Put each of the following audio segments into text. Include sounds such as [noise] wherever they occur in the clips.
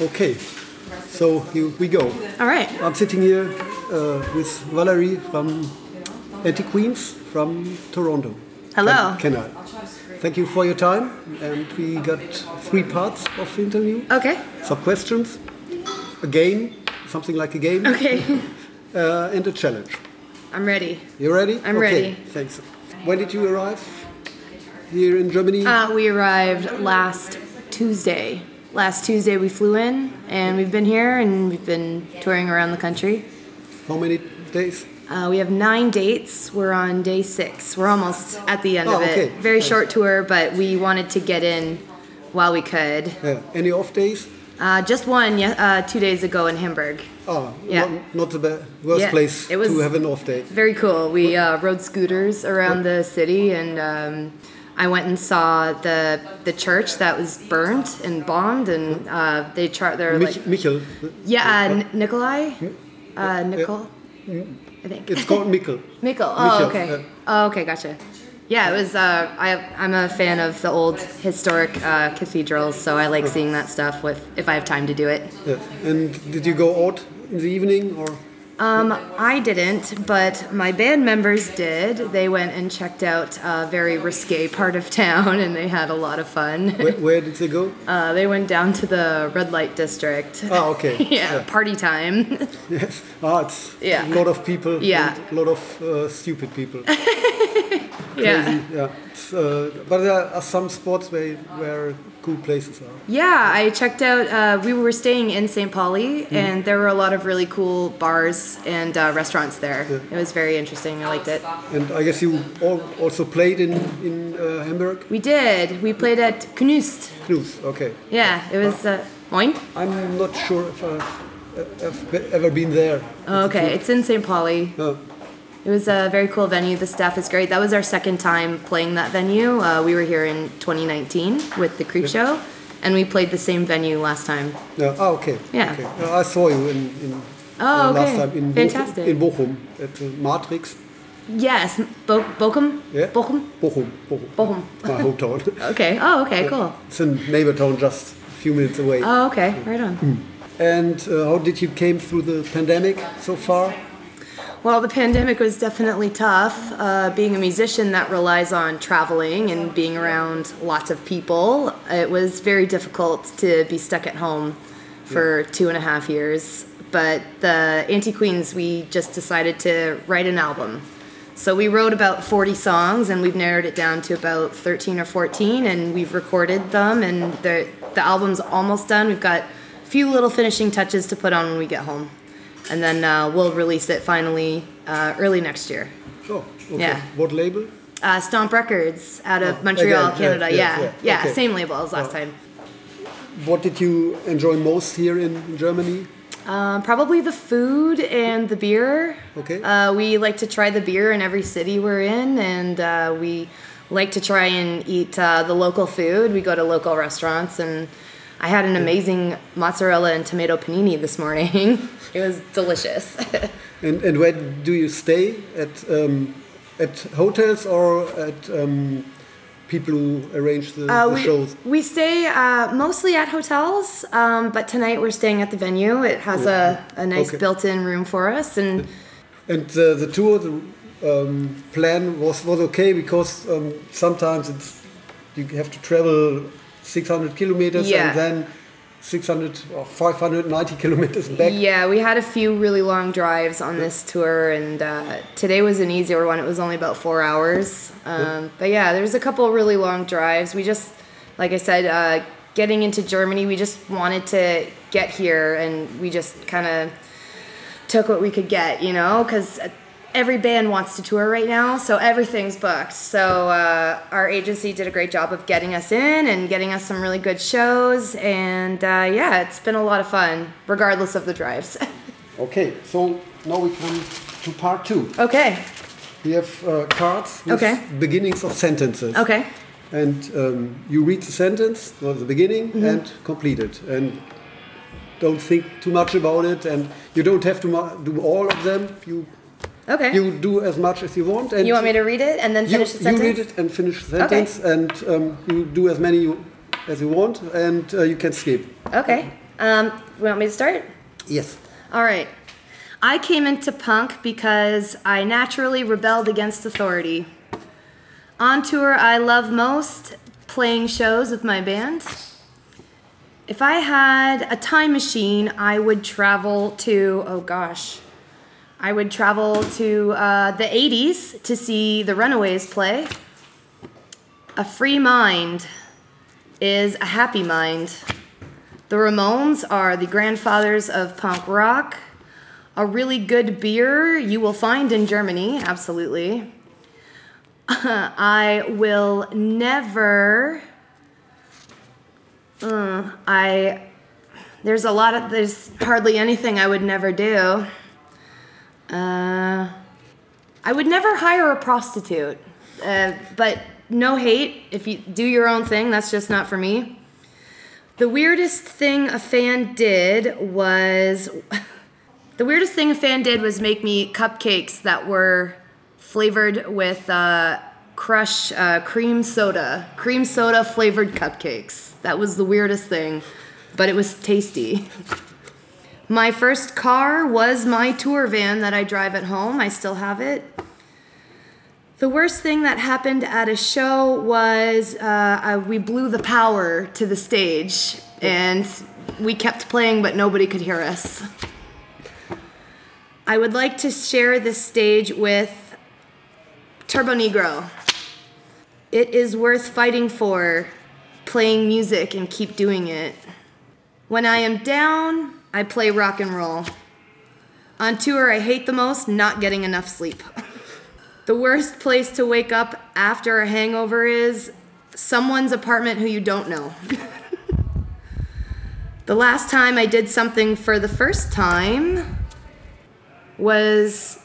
Okay, so here we go. All right. I'm sitting here uh, with Valerie from Anti Queens from Toronto. Hello. Can, I? Thank you for your time. And we got three parts of the interview. Okay. Some questions, a game, something like a game, Okay. [laughs] uh, and a challenge. I'm ready. You ready? I'm okay, ready. Thanks. When did you arrive here in Germany? Uh, we arrived last Tuesday. Last Tuesday we flew in, and we've been here, and we've been touring around the country. How many days? Uh, we have nine dates. We're on day six. We're almost at the end Oh, of it. okay. Very Nice. short tour, but we wanted to get in while we could. Yeah. Any off days? Uh, just one, uh, two days ago in Hamburg. Oh, Yeah. not, not the worst Yeah, place it was- to have an off day. Very cool. We uh, rode scooters around the city, and um, I went and saw the the church that was burned and bombed, and uh, they char- they're Mich- like Michel. yeah, uh, Nikolai, uh, Nicol, I think. It's called Michel. [laughs] Mikkel. Oh, okay. Oh, okay, gotcha. Yeah, it was. Uh, I I'm a fan of the old historic uh, cathedrals, so I like seeing that stuff with if I have time to do it. Yeah. And did you go out in the evening or? Um, I didn't, but my band members did. They went and checked out a very risque part of town, and they had a lot of fun. Where, where did they go? [laughs] Uh, they went down to the red light district. Ah, okay. [laughs] yeah, party time. Yes. Ah, it's Yeah. a lot of people. Yeah. a lot of uh, stupid people. [laughs] yeah. Crazy. Yeah. Uh, but there are some spots where where cool places are. Yeah, I checked out. Uh, we were staying in St. Pauli, and there were a lot of really cool bars and uh, restaurants there. It was very interesting. I liked it. And I guess you all also played in in uh, Hamburg. We did. We played at Knust. Knust. Okay. Yeah, it was. Uh, Moin? I'm not sure if I've, I've ever been there. Oh, okay, it's in St. Pauli. Oh, It was a very cool venue. The staff is great. That was our second time playing that venue. Uh, we were here in 2019 with the Creep Show, and we played the same venue last time. yeah. Ah, okay. Yeah. Okay. Uh, I saw you in, in Oh, uh, last time in Fantastic. Bochum, in Bochum at uh, Matrix. Yes, Bo- Bochum? Yeah. Bochum? Bochum. Bochum. Bochum. My [laughs] hometown. Okay. Oh, okay, cool. it's a neighbor town just a few minutes away. Oh, okay. Right on. And uh, how did you came through the pandemic so far? Well, the pandemic was definitely tough. Uh, being a musician that relies on traveling and being around lots of people, it was very difficult to be stuck at home for two and a half years. But the Anti Queens, we just decided to write an album. So we wrote about 40 songs and we've narrowed it down to about 13 or 14 and we've recorded them and the, the album's almost done. We've got a few little finishing touches to put on when we get home. And then uh, we'll release it finally uh, early next year. Oh, okay. Yeah. What label? Uh, Stomp Records out of Oh, Montreal, again, Canada. yeah, Yeah, yeah, yeah, okay. same label as last time. What did you enjoy most here in, in Germany? Um, probably the food and the beer. Okay. Uh, we like to try the beer in every city we're in, and uh, we like to try and eat uh, the local food. We go to local restaurants, and I had an amazing mozzarella and tomato panini this morning. [laughs] it was delicious. [laughs] And, and where do you stay? At um, at hotels or at um, people who arrange the, Uh, the we, shows? we stay uh, mostly at hotels, um, but tonight we're staying at the venue. It has a, a nice Okay. built-in room for us, and And the, the tour, the um, plan was, was okay because um, sometimes it's you have to travel 600 kilometers Yeah. and then 600 or 590 kilometers back. yeah, we had a few really long drives on this tour, and uh, today was an easier one. It was only about four hours, um, but yeah, there was a couple really long drives. We just, like I said, uh, getting into Germany, we just wanted to get here, and we just kind of took what we could get, you know, because every band wants to tour right now, so everything's booked. So uh, our agency did a great job of getting us in and getting us some really good shows, and uh, yeah, it's been a lot of fun, regardless of the drives. [laughs] Okay, so now we come to part two. okay, We have uh, cards with Okay. beginnings of sentences. okay, And um, you read the sentence, or the beginning, Mm-hmm. and complete it. And don't think too much about it. And you don't have to do all of them. You okay. you do as much as you want. And You want me to read it and then you, finish the sentence? you read it and finish the sentence, and um, you do as many you, as you want, and uh, you can skip. Okay. Um, you want me to start? Yes. All right. I came into punk because I naturally rebelled against authority. On tour, I love most playing shows with my band. If I had a time machine, I would travel to, oh gosh, I would travel to uh, the 80s to see the Runaways play. A free mind is a happy mind. The Ramones are the grandfathers of punk rock. A really good beer you will find in Germany, absolutely. [laughs] I will never. Uh, I. There's a lot of. There's hardly anything I would never do. Uh, I would never hire a prostitute. Uh, but no hate. If you do your own thing, that's just not for me. The weirdest thing a fan did was. [laughs] the weirdest thing a fan did was make me cupcakes that were flavored with uh, crush uh, cream soda. Cream soda flavored cupcakes. That was the weirdest thing, but it was tasty. [laughs] My first car was my tour van that I drive at home. I still have it. The worst thing that happened at a show was uh, I, we blew the power to the stage and we kept playing, but nobody could hear us. I would like to share this stage with Turbonegro. It is worth fighting for, playing music and keep doing it. When I am down, I play rock and roll. On tour, I hate the most not getting enough sleep. the worst place to wake up after a hangover is someone's apartment who you don't know. [laughs] the last time I did something for the first time was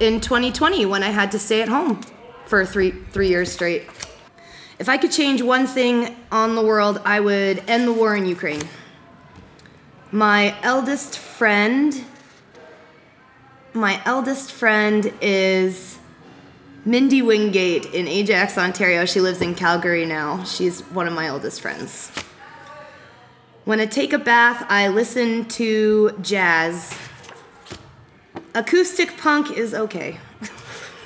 in 2020 when I had to stay at home for three three years straight. If I could change one thing on the world, I would end the war in Ukraine. My eldest friend my eldest friend is Mindy Wingate in Ajax, Ontario. She lives in Calgary now. She's one of my oldest friends. When I take a bath, I listen to jazz. Acoustic punk is okay.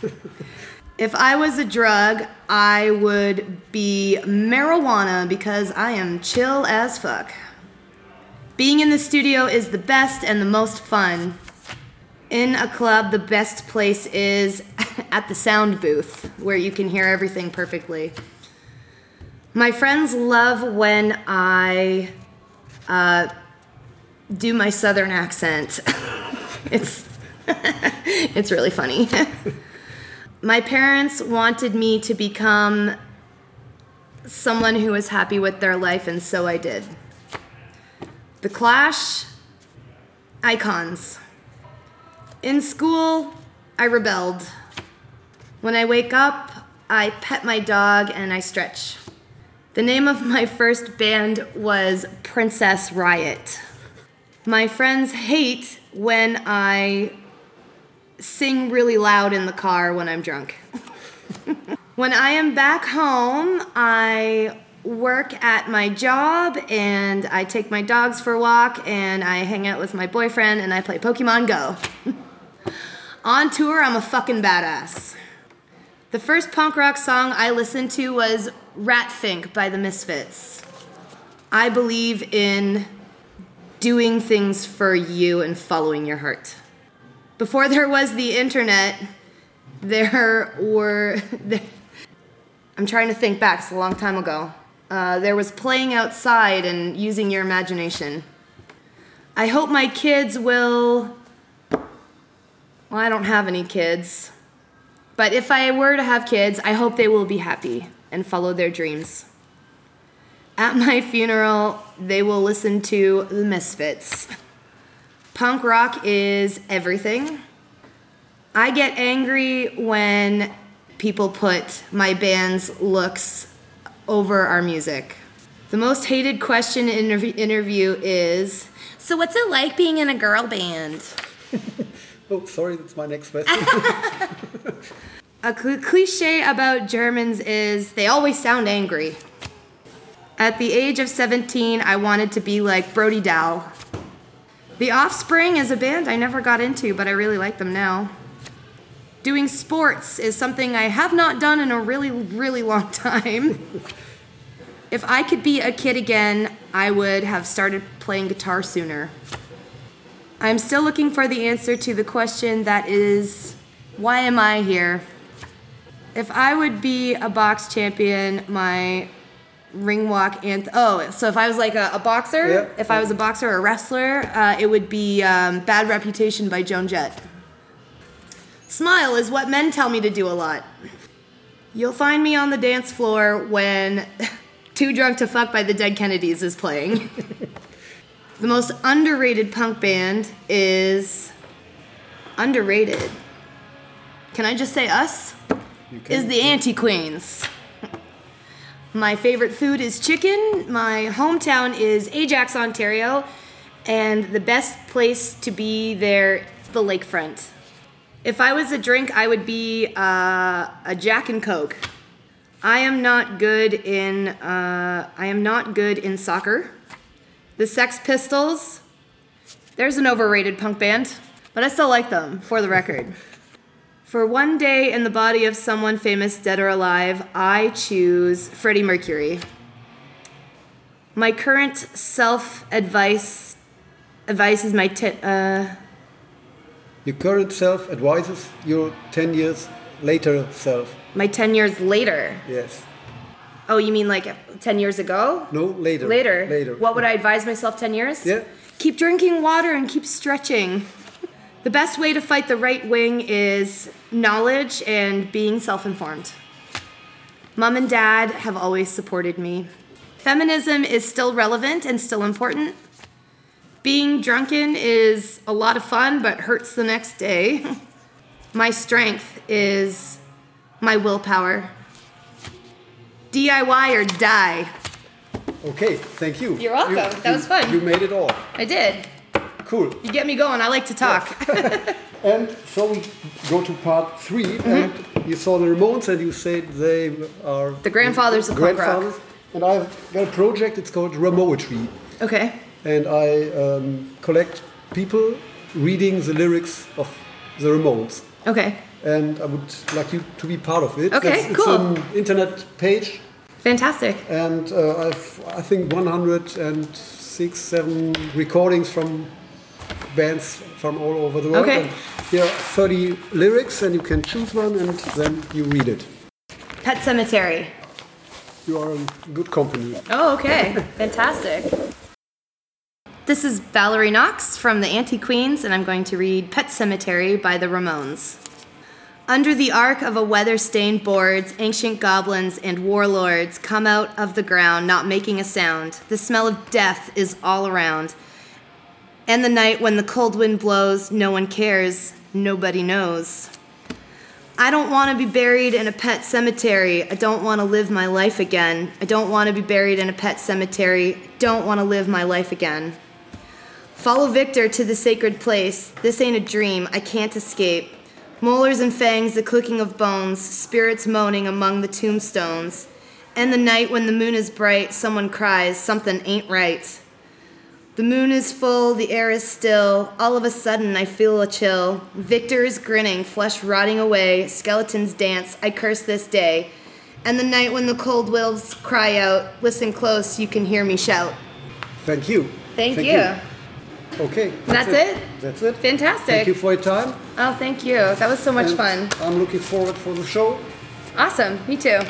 [laughs] if I was a drug, I would be marijuana because I am chill as fuck. Being in the studio is the best and the most fun. In a club, the best place is [laughs] at the sound booth where you can hear everything perfectly. My friends love when I uh, do my southern accent. [laughs] it's [laughs] it's really funny. my parents wanted me to become someone who was happy with their life, and so I did. The Clash, icons. In school, I rebelled. When I wake up, I pet my dog and I stretch. The name of my first band was Princess Riot. My friends hate when I sing really loud in the car when I'm drunk. [laughs] when I am back home, I work at my job and I take my dogs for a walk and I hang out with my boyfriend and I play Pokemon Go. [laughs] On tour, I'm a fucking badass. The first punk rock song I listened to was Ratfink by the Misfits. I believe in doing things for you and following your heart. Before there was the internet, there were. [laughs] I'm trying to think back, it's a long time ago. Uh, there was playing outside and using your imagination. I hope my kids will. Well, I don't have any kids. But if I were to have kids, I hope they will be happy and follow their dreams. At my funeral, they will listen to The Misfits. Punk rock is everything. I get angry when people put my band's looks over our music. The most hated question in interv- interview is So, what's it like being in a girl band? [laughs] oh, sorry, that's my next question. [laughs] a cl- cliche about Germans is they always sound angry. At the age of 17, I wanted to be like Brody Dalle. The Offspring is a band I never got into, but I really like them now. Doing sports is something I have not done in a really, really long [laughs] time. if I could be a kid again, I would have started playing guitar sooner. I'm still looking for the answer to the question that is, why am I here? If I would be a box champion, my ring walk and oh so if i was like a, a boxer Yeah. if i was a boxer or a wrestler uh, it would be um, bad reputation by joan jett smile is what men tell me to do a lot. You'll find me on the dance floor when [laughs] too drunk to fuck by the dead kennedys is playing. [laughs] The most underrated punk band is underrated. Can i just say us? Is the anti queens my favorite food is chicken. My hometown is Ajax, Ontario, and the best place to be there the lakefront. If I was a drink, I would be uh, a Jack and Coke. I am not good in uh, I am not good in soccer. The Sex Pistols, there's an overrated punk band, but I still like them. For the record. [laughs] For one day in the body of someone famous, dead or alive, I choose Freddie Mercury. My current self advice advice is my t- uh, Your current self advises your 10 years later self. my ten years later. Yes. Oh, you mean like ten years ago? No, later. Later. Later. What would I advise myself ten years? Yeah. Keep drinking water and keep stretching. The best way to fight the right wing is knowledge and being self informed. Mom and dad have always supported me. Feminism is still relevant and still important. Being drunken is a lot of fun but hurts the next day. My strength is my willpower. DIY or die. Okay, thank you. You're welcome. You- That was fun. You made it all. I did. Cool. You get me going. I like to talk. [laughs] And so we go to part 3 Mm-hmm. and you saw the Ramones, and you said they are The grandfathers of punk rock. And I've got a project. It's called Ramoetry, okay. And I um, collect people reading the lyrics of the Ramones. Okay. And I would like you to be part of it. Okay, it's, cool. It's an internet page, Fantastic. and uh, I've I think 106, seven recordings from bands from all over the world. Okay. And here are 30 lyrics, and you can choose one, and then you read it. Pet Sematary. You are in good company. Oh, okay. Fantastic. This is Valerie Knox from the Anti Queens, and I'm going to read Pet Sematary by the Ramones. Under the arc of a weather stained boards, ancient goblins and warlords come out of the ground, not making a sound. The smell of death is all around. And the night when the cold wind blows, no one cares, nobody knows. I don't want to be buried in a pet cemetery. I don't want to live my life again. I don't want to be buried in a pet cemetery. Don't want to live my life again. Follow Victor to the sacred place. This ain't a dream. I can't escape. Molars and fangs, the clicking of bones, spirits moaning among the tombstones. And the night when the moon is bright, someone cries, something ain't right. The moon is full, the air is still. All of a sudden, I feel a chill. Victor is grinning, flesh rotting away. Skeletons dance. I curse this day. And the night when the cold wolves cry out, listen close, you can hear me shout. Thank you. Thank you. Okay. That's it? That's it. Fantastic. Thank you for your time. Oh, thank you. That was so much and fun. I'm looking forward for the show. Awesome. Me too.